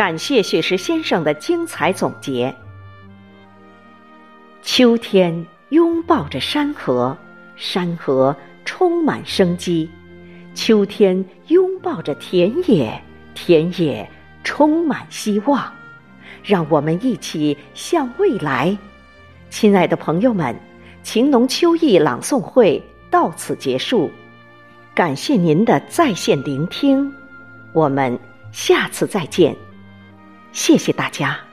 感谢雪石先生的精彩总结。秋天拥抱着山河，山河充满生机；秋天拥抱着田野，田野充满希望。让我们一起向未来。亲爱的朋友们，情浓秋意朗诵会到此结束，感谢您的在线聆听，我们下次再见，谢谢大家。